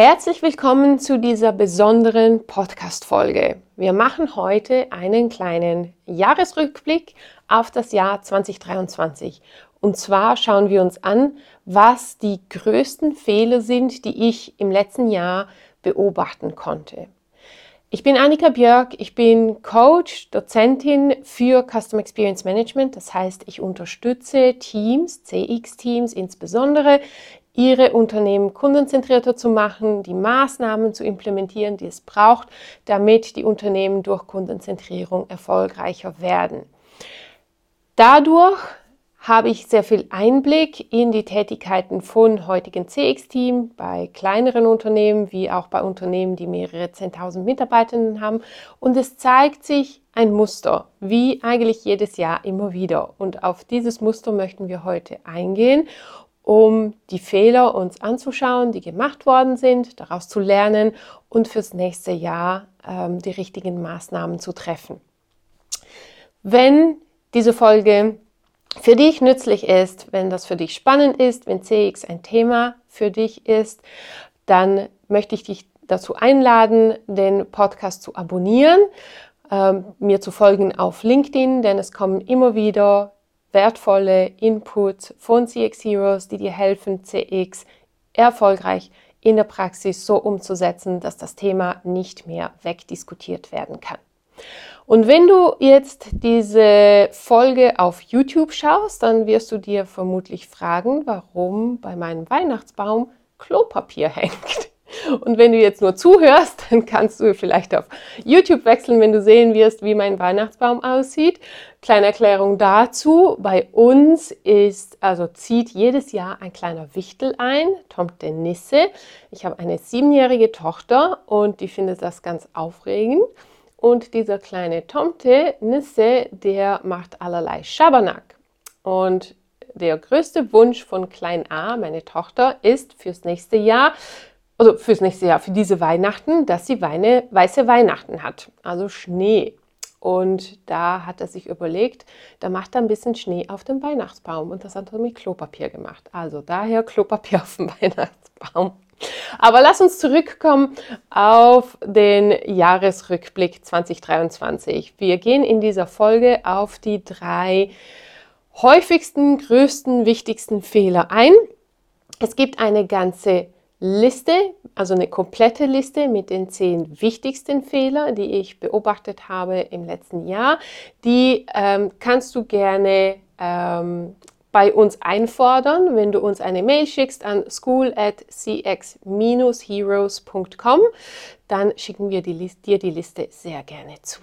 Herzlich willkommen zu dieser besonderen Podcast-Folge. Wir machen heute einen kleinen Jahresrückblick auf das Jahr 2023. Und zwar schauen wir uns an, was die größten Fehler sind, die ich im letzten Jahr beobachten konnte. Ich bin Annika Björk, ich bin Coach, Dozentin für Custom Experience Management. Das heißt, ich unterstütze Teams, CX-Teams insbesondere, ihre Unternehmen kundenzentrierter zu machen, die Maßnahmen zu implementieren, die es braucht, damit die Unternehmen durch Kundenzentrierung erfolgreicher werden. Dadurch habe ich sehr viel Einblick in die Tätigkeiten von heutigen CX-Team bei kleineren Unternehmen wie auch bei Unternehmen, die mehrere 10.000 Mitarbeitenden haben. Und es zeigt sich ein Muster, wie eigentlich jedes Jahr immer wieder. Und auf dieses Muster möchten wir heute eingehen um die Fehler uns anzuschauen, die gemacht worden sind, daraus zu lernen und fürs nächste Jahr ähm, die richtigen Maßnahmen zu treffen. Wenn diese Folge für dich nützlich ist, wenn das für dich spannend ist, wenn CX ein Thema für dich ist, dann möchte ich dich dazu einladen, den Podcast zu abonnieren, ähm, mir zu folgen auf LinkedIn, denn es kommen immer wieder wertvolle Inputs von CX Heroes, die dir helfen, CX erfolgreich in der Praxis so umzusetzen, dass das Thema nicht mehr wegdiskutiert werden kann. Und wenn du jetzt diese Folge auf YouTube schaust, dann wirst du dir vermutlich fragen, warum bei meinem Weihnachtsbaum Klopapier hängt. Und wenn du jetzt nur zuhörst, dann kannst du vielleicht auf YouTube wechseln, wenn du sehen wirst, wie mein Weihnachtsbaum aussieht. Kleine Erklärung dazu. Bei uns ist, also zieht jedes Jahr ein kleiner Wichtel ein, Tomte Nisse. Ich habe eine siebenjährige Tochter und die findet das ganz aufregend. Und dieser kleine Tomte Nisse, der macht allerlei Schabernack. Und der größte Wunsch von Klein A, meine Tochter, ist fürs nächste Jahr, also fürs nächste Jahr, für diese Weihnachten, dass sie Weine, weiße Weihnachten hat, also Schnee. Und da hat er sich überlegt, da macht er ein bisschen Schnee auf dem Weihnachtsbaum und das hat er mit Klopapier gemacht. Also daher Klopapier auf dem Weihnachtsbaum. Aber lass uns zurückkommen auf den Jahresrückblick 2023. Wir gehen in dieser Folge auf die drei häufigsten, größten, wichtigsten Fehler ein. Es gibt eine ganze Liste, also eine komplette Liste mit den zehn wichtigsten Fehlern, die ich beobachtet habe im letzten Jahr. Die ähm, kannst du gerne ähm, bei uns einfordern, wenn du uns eine Mail schickst an school at cx-heroes.com, dann schicken wir die dir die Liste sehr gerne zu.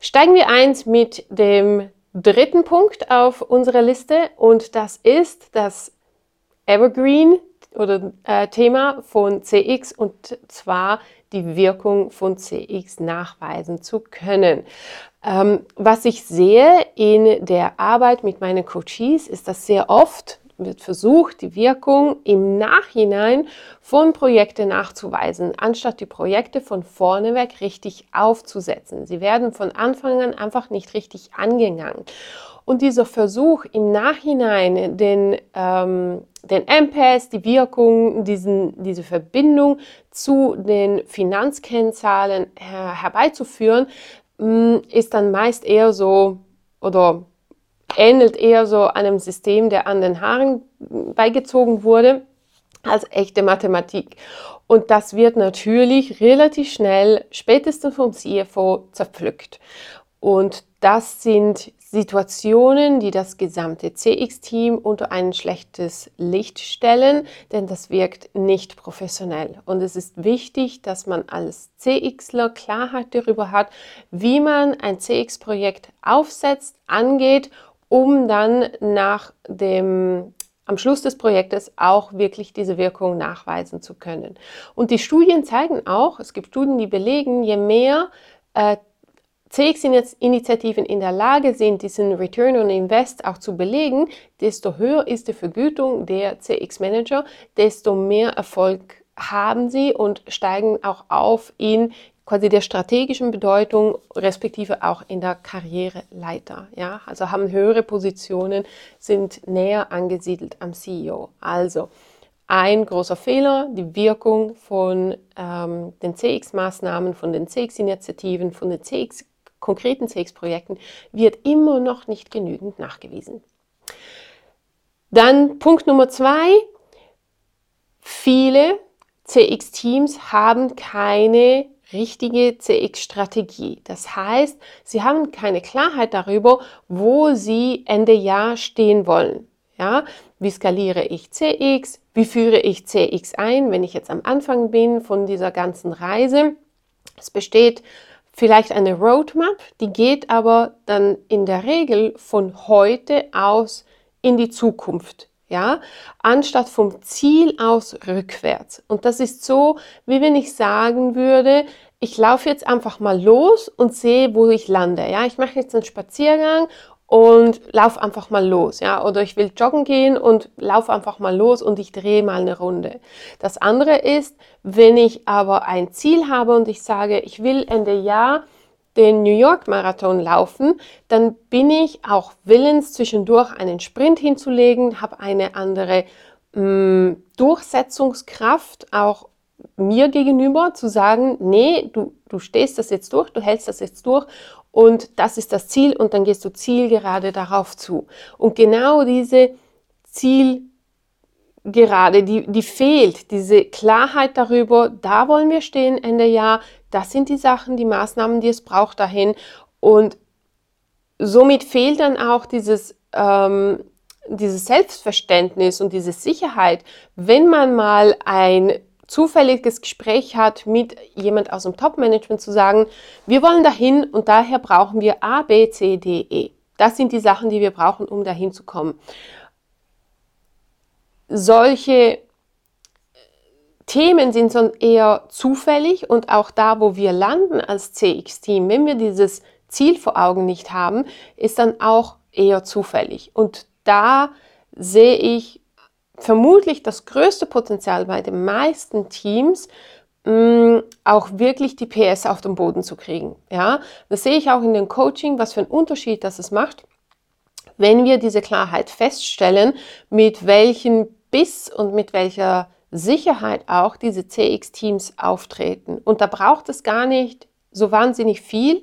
Steigen wir eins mit dem dritten Punkt auf unserer Liste und das ist das Evergreen oder äh, Thema von CX und zwar die Wirkung von CX nachweisen zu können. Ähm, was ich sehe in der Arbeit mit meinen Coaches ist, dass sehr oft wird versucht, die Wirkung im Nachhinein von Projekten nachzuweisen, anstatt die Projekte von vorne weg richtig aufzusetzen. Sie werden von Anfang an einfach nicht richtig angegangen. Und dieser Versuch im Nachhinein den, ähm, den MPS, die Wirkung, diesen, diese Verbindung zu den Finanzkennzahlen her herbeizuführen, mm, ist dann meist eher so oder ähnelt eher so einem System, der an den Haaren beigezogen wurde, als echte Mathematik. Und das wird natürlich relativ schnell, spätestens vom CFO, zerpflückt. Und das sind Situationen, die das gesamte CX-Team unter ein schlechtes Licht stellen, denn das wirkt nicht professionell. Und es ist wichtig, dass man als CXler Klarheit darüber hat, wie man ein CX-Projekt aufsetzt, angeht, um dann nach dem am Schluss des Projektes auch wirklich diese Wirkung nachweisen zu können. Und die Studien zeigen auch, es gibt Studien, die belegen, je mehr äh, CX-Initiativen in der Lage sind, diesen Return on Invest auch zu belegen, desto höher ist die Vergütung der CX-Manager, desto mehr Erfolg haben sie und steigen auch auf in quasi der strategischen Bedeutung, respektive auch in der Karriereleiter. Ja? Also haben höhere Positionen, sind näher angesiedelt am CEO. Also ein großer Fehler, die Wirkung von ähm, den CX-Maßnahmen, von den CX-Initiativen, von den CX, konkreten CX-Projekten wird immer noch nicht genügend nachgewiesen. Dann Punkt Nummer zwei. Viele CX-Teams haben keine richtige CX-Strategie. Das heißt, Sie haben keine Klarheit darüber, wo Sie Ende Jahr stehen wollen. Ja, wie skaliere ich CX? Wie führe ich CX ein, wenn ich jetzt am Anfang bin von dieser ganzen Reise? Es besteht vielleicht eine Roadmap, die geht aber dann in der Regel von heute aus in die Zukunft ja, anstatt vom Ziel aus rückwärts. Und das ist so, wie wenn ich sagen würde, ich laufe jetzt einfach mal los und sehe, wo ich lande. Ja, ich mache jetzt einen Spaziergang und laufe einfach mal los, ja, oder ich will joggen gehen und laufe einfach mal los und ich drehe mal eine Runde. Das andere ist, wenn ich aber ein Ziel habe und ich sage, ich will Ende Jahr den New York Marathon laufen, dann bin ich auch willens, zwischendurch einen Sprint hinzulegen, habe eine andere mh, Durchsetzungskraft auch mir gegenüber zu sagen, nee, du, du stehst das jetzt durch, du hältst das jetzt durch und das ist das Ziel und dann gehst du zielgerade darauf zu. Und genau diese Ziel gerade, die, die fehlt, diese Klarheit darüber, da wollen wir stehen Ende Jahr, das sind die Sachen, die Maßnahmen, die es braucht dahin. Und somit fehlt dann auch dieses, ähm, dieses Selbstverständnis und diese Sicherheit, wenn man mal ein zufälliges Gespräch hat mit jemand aus dem Top-Management zu sagen, wir wollen dahin und daher brauchen wir A, B, C, D, E. Das sind die Sachen, die wir brauchen, um dahin zu kommen solche äh, Themen sind sonst eher zufällig und auch da, wo wir landen als CX-Team, wenn wir dieses Ziel vor Augen nicht haben, ist dann auch eher zufällig. Und da sehe ich vermutlich das größte Potenzial bei den meisten Teams, mm, auch wirklich die PS auf den Boden zu kriegen. Ja, das sehe ich auch in dem Coaching, was für einen Unterschied das es macht, wenn wir diese Klarheit feststellen, mit welchen Biss und mit welcher Sicherheit auch diese CX-Teams auftreten. Und da braucht es gar nicht so wahnsinnig viel.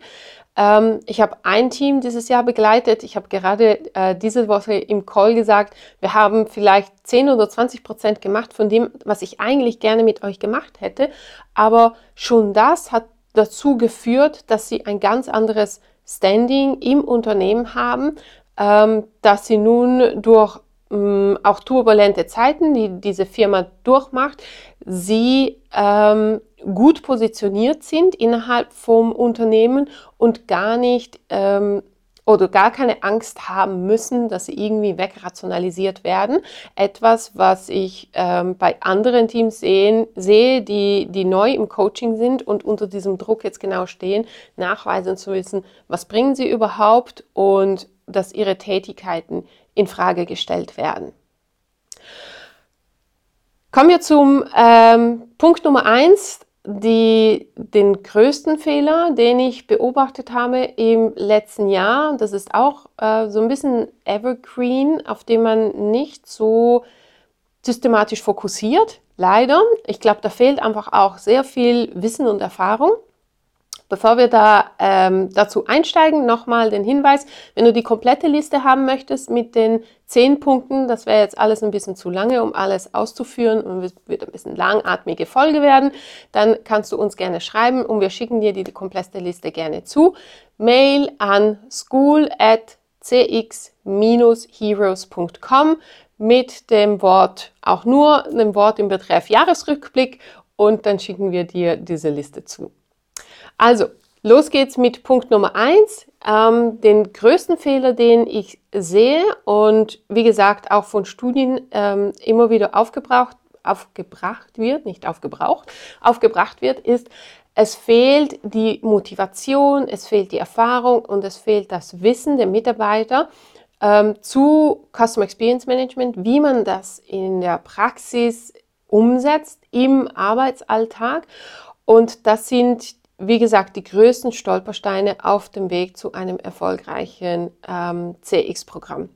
Ähm, ich habe ein Team dieses Jahr begleitet. Ich habe gerade äh, diese Woche im Call gesagt, wir haben vielleicht 10 oder 20 Prozent gemacht von dem, was ich eigentlich gerne mit euch gemacht hätte. Aber schon das hat dazu geführt, dass sie ein ganz anderes Standing im Unternehmen haben, ähm, dass sie nun durch Mm, auch turbulente Zeiten, die diese Firma durchmacht, sie ähm, gut positioniert sind innerhalb vom Unternehmen und gar nicht ähm, oder gar keine Angst haben müssen, dass sie irgendwie wegrationalisiert werden. Etwas, was ich ähm, bei anderen Teams sehen, sehe, die, die neu im Coaching sind und unter diesem Druck jetzt genau stehen, nachweisen zu müssen, was bringen sie überhaupt und dass ihre Tätigkeiten in Frage gestellt werden. Kommen wir zum ähm, Punkt Nummer eins, die, den größten Fehler, den ich beobachtet habe im letzten Jahr. Das ist auch äh, so ein bisschen Evergreen, auf den man nicht so systematisch fokussiert, leider. Ich glaube, da fehlt einfach auch sehr viel Wissen und Erfahrung. Bevor wir da ähm, dazu einsteigen, nochmal den Hinweis, wenn du die komplette Liste haben möchtest mit den zehn Punkten, das wäre jetzt alles ein bisschen zu lange, um alles auszuführen und wird ein bisschen langatmige Folge werden, dann kannst du uns gerne schreiben und wir schicken dir die, die komplette Liste gerne zu. Mail an school at cx-heroes.com mit dem Wort, auch nur einem Wort im Betreff Jahresrückblick und dann schicken wir dir diese Liste zu. Also, los geht's mit Punkt Nummer eins. Ähm, den größten Fehler, den ich sehe und wie gesagt auch von Studien ähm, immer wieder aufgebraucht, aufgebracht wird, nicht aufgebraucht, aufgebracht wird, ist, es fehlt die Motivation, es fehlt die Erfahrung und es fehlt das Wissen der Mitarbeiter ähm, zu Customer Experience Management, wie man das in der Praxis umsetzt, im Arbeitsalltag. Und das sind wie gesagt, die größten Stolpersteine auf dem Weg zu einem erfolgreichen ähm, CX-Programm.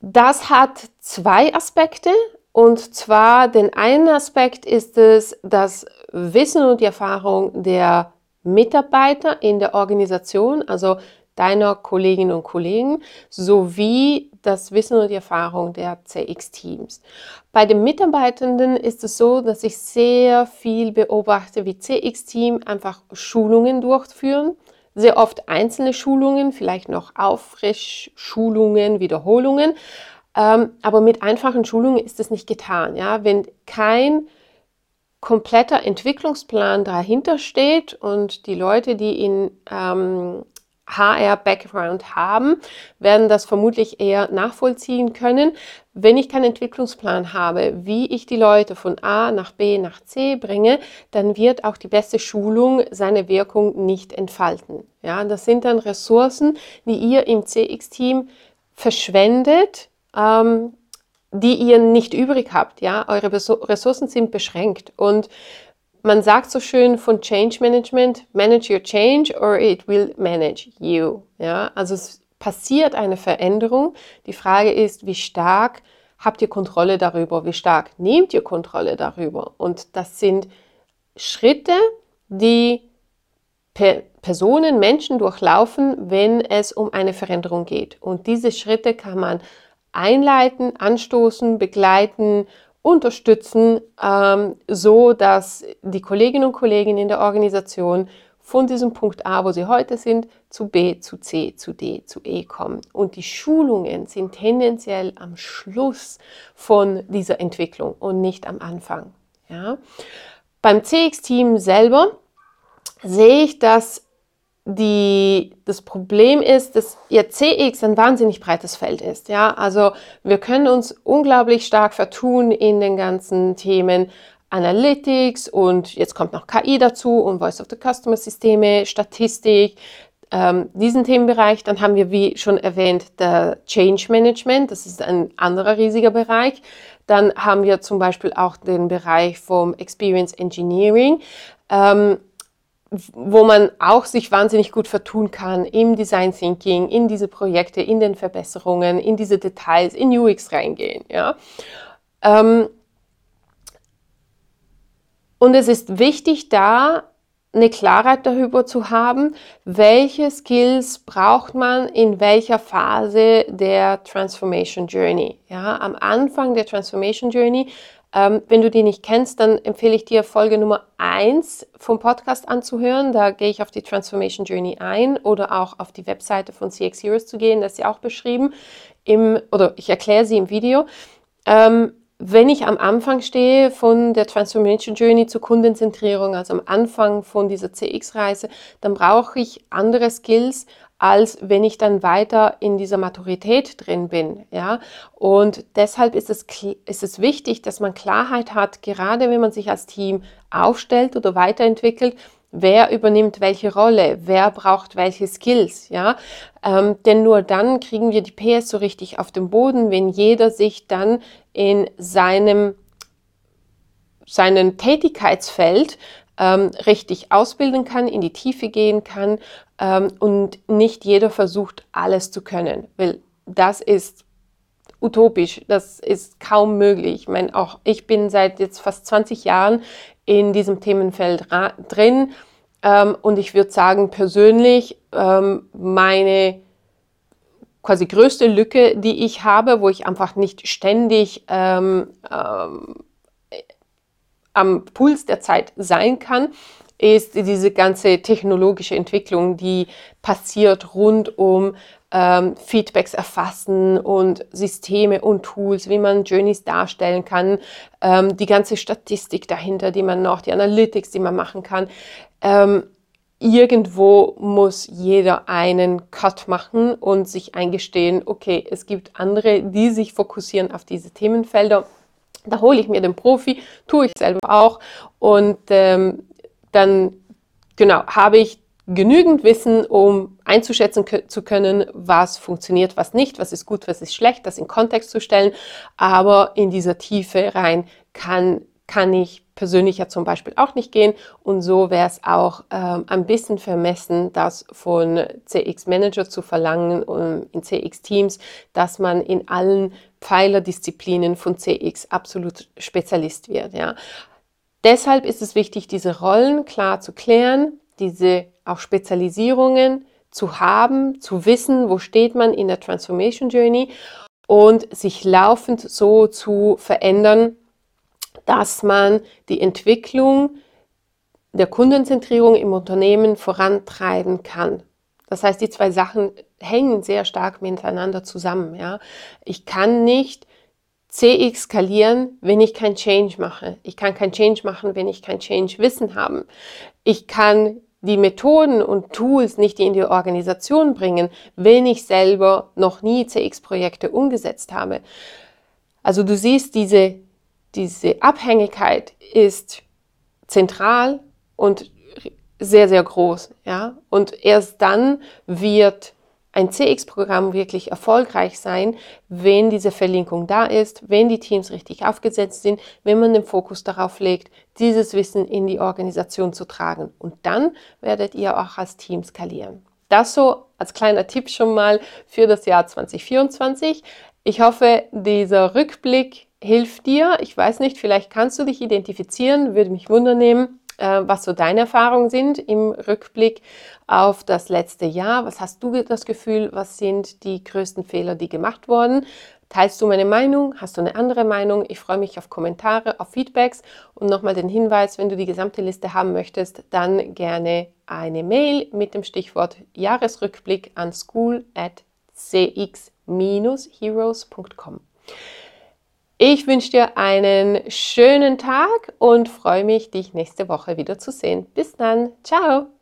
Das hat zwei Aspekte. Und zwar den einen Aspekt ist es das Wissen und die Erfahrung der Mitarbeiter in der Organisation. Also deiner Kolleginnen und Kollegen, sowie das Wissen und die Erfahrung der CX-Teams. Bei den Mitarbeitenden ist es so, dass ich sehr viel beobachte, wie CX-Team einfach Schulungen durchführen. Sehr oft einzelne Schulungen, vielleicht noch Auffrischschulungen, Wiederholungen. Ähm, aber mit einfachen Schulungen ist es nicht getan. Ja? Wenn kein kompletter Entwicklungsplan dahinter steht und die Leute, die in ähm, HR-Background haben, werden das vermutlich eher nachvollziehen können. Wenn ich keinen Entwicklungsplan habe, wie ich die Leute von A nach B nach C bringe, dann wird auch die beste Schulung seine Wirkung nicht entfalten. Ja, das sind dann Ressourcen, die ihr im CX-Team verschwendet, ähm, die ihr nicht übrig habt. Ja, eure Ressourcen sind beschränkt und man sagt so schön von Change Management, manage your change or it will manage you. Ja, also es passiert eine Veränderung. Die Frage ist, wie stark habt ihr Kontrolle darüber? Wie stark nehmt ihr Kontrolle darüber? Und das sind Schritte, die Personen, Menschen durchlaufen, wenn es um eine Veränderung geht. Und diese Schritte kann man einleiten, anstoßen, begleiten, unterstützen, ähm, so dass die Kolleginnen und Kollegen in der Organisation von diesem Punkt A, wo sie heute sind, zu B, zu C, zu D, zu E kommen. Und die Schulungen sind tendenziell am Schluss von dieser Entwicklung und nicht am Anfang. Ja? Beim CX-Team selber sehe ich, dass die, das Problem ist, dass ihr CX ein wahnsinnig breites Feld ist. Ja, also wir können uns unglaublich stark vertun in den ganzen Themen Analytics und jetzt kommt noch KI dazu und Voice of the Customer Systeme, Statistik, ähm, diesen Themenbereich. Dann haben wir, wie schon erwähnt, der Change Management. Das ist ein anderer riesiger Bereich. Dann haben wir zum Beispiel auch den Bereich vom Experience Engineering. Ähm, wo man auch sich wahnsinnig gut vertun kann im Design Thinking, in diese Projekte, in den Verbesserungen, in diese Details, in UX reingehen. Ja. Ähm, und es ist wichtig, da eine Klarheit darüber zu haben, welche Skills braucht man in welcher Phase der Transformation Journey. Ja, am Anfang der Transformation Journey ähm, wenn du die nicht kennst, dann empfehle ich dir Folge Nummer 1 vom Podcast anzuhören. Da gehe ich auf die Transformation Journey ein oder auch auf die Webseite von CX Heroes zu gehen. Das ist ja auch beschrieben im, oder ich erkläre sie im Video. Ähm, wenn ich am Anfang stehe von der Transformation Journey zur Kundenzentrierung, also am Anfang von dieser CX-Reise, dann brauche ich andere Skills, als wenn ich dann weiter in dieser Maturität drin bin, ja. Und deshalb ist es, ist es wichtig, dass man Klarheit hat, gerade wenn man sich als Team aufstellt oder weiterentwickelt, wer übernimmt welche Rolle, wer braucht welche Skills, ja. Ähm, denn nur dann kriegen wir die PS so richtig auf den Boden, wenn jeder sich dann in seinem seinen Tätigkeitsfeld ähm, richtig ausbilden kann, in die Tiefe gehen kann ähm, und nicht jeder versucht, alles zu können, weil das ist utopisch, das ist kaum möglich. Ich meine, auch ich bin seit jetzt fast 20 Jahren in diesem Themenfeld drin ähm, und ich würde sagen, persönlich ähm, meine quasi größte Lücke, die ich habe, wo ich einfach nicht ständig ähm, ähm, am Puls der Zeit sein kann, ist diese ganze technologische Entwicklung, die passiert rund um ähm, Feedbacks erfassen und Systeme und Tools, wie man Journeys darstellen kann, ähm, die ganze Statistik dahinter, die man noch, die Analytics, die man machen kann. Ähm, irgendwo muss jeder einen Cut machen und sich eingestehen, okay, es gibt andere, die sich fokussieren auf diese Themenfelder da hole ich mir den Profi, tue ich selber auch und ähm, dann genau habe ich genügend Wissen, um einzuschätzen zu können, was funktioniert, was nicht, was ist gut, was ist schlecht, das in Kontext zu stellen. Aber in dieser Tiefe rein kann kann ich persönlich ja zum Beispiel auch nicht gehen. Und so wäre es auch ähm, ein bisschen vermessen, das von CX Manager zu verlangen um, in CX Teams, dass man in allen Pfeilerdisziplinen von CX absolut Spezialist wird. Ja. Deshalb ist es wichtig, diese Rollen klar zu klären, diese auch Spezialisierungen zu haben, zu wissen, wo steht man in der Transformation Journey und sich laufend so zu verändern, dass man die Entwicklung der Kundenzentrierung im Unternehmen vorantreiben kann. Das heißt, die zwei Sachen hängen sehr stark miteinander zusammen. Ja. Ich kann nicht CX skalieren, wenn ich kein Change mache. Ich kann kein Change machen, wenn ich kein Change-Wissen habe. Ich kann die Methoden und Tools nicht in die Organisation bringen, wenn ich selber noch nie CX-Projekte umgesetzt habe. Also du siehst, diese, diese Abhängigkeit ist zentral und sehr, sehr groß. Ja? Und erst dann wird ein CX-Programm wirklich erfolgreich sein, wenn diese Verlinkung da ist, wenn die Teams richtig aufgesetzt sind, wenn man den Fokus darauf legt, dieses Wissen in die Organisation zu tragen. Und dann werdet ihr auch als Team skalieren. Das so als kleiner Tipp schon mal für das Jahr 2024. Ich hoffe, dieser Rückblick hilft dir. Ich weiß nicht, vielleicht kannst du dich identifizieren, würde mich wundern äh, was so deine Erfahrungen sind im Rückblick auf das letzte Jahr. Was hast du das Gefühl, was sind die größten Fehler, die gemacht wurden? Teilst du meine Meinung? Hast du eine andere Meinung? Ich freue mich auf Kommentare, auf Feedbacks und nochmal den Hinweis, wenn du die gesamte Liste haben möchtest, dann gerne eine Mail mit dem Stichwort Jahresrückblick an school at cx-heroes.com. Ich wünsche dir einen schönen Tag und freue mich, dich nächste Woche wieder zu sehen. Bis dann. Ciao.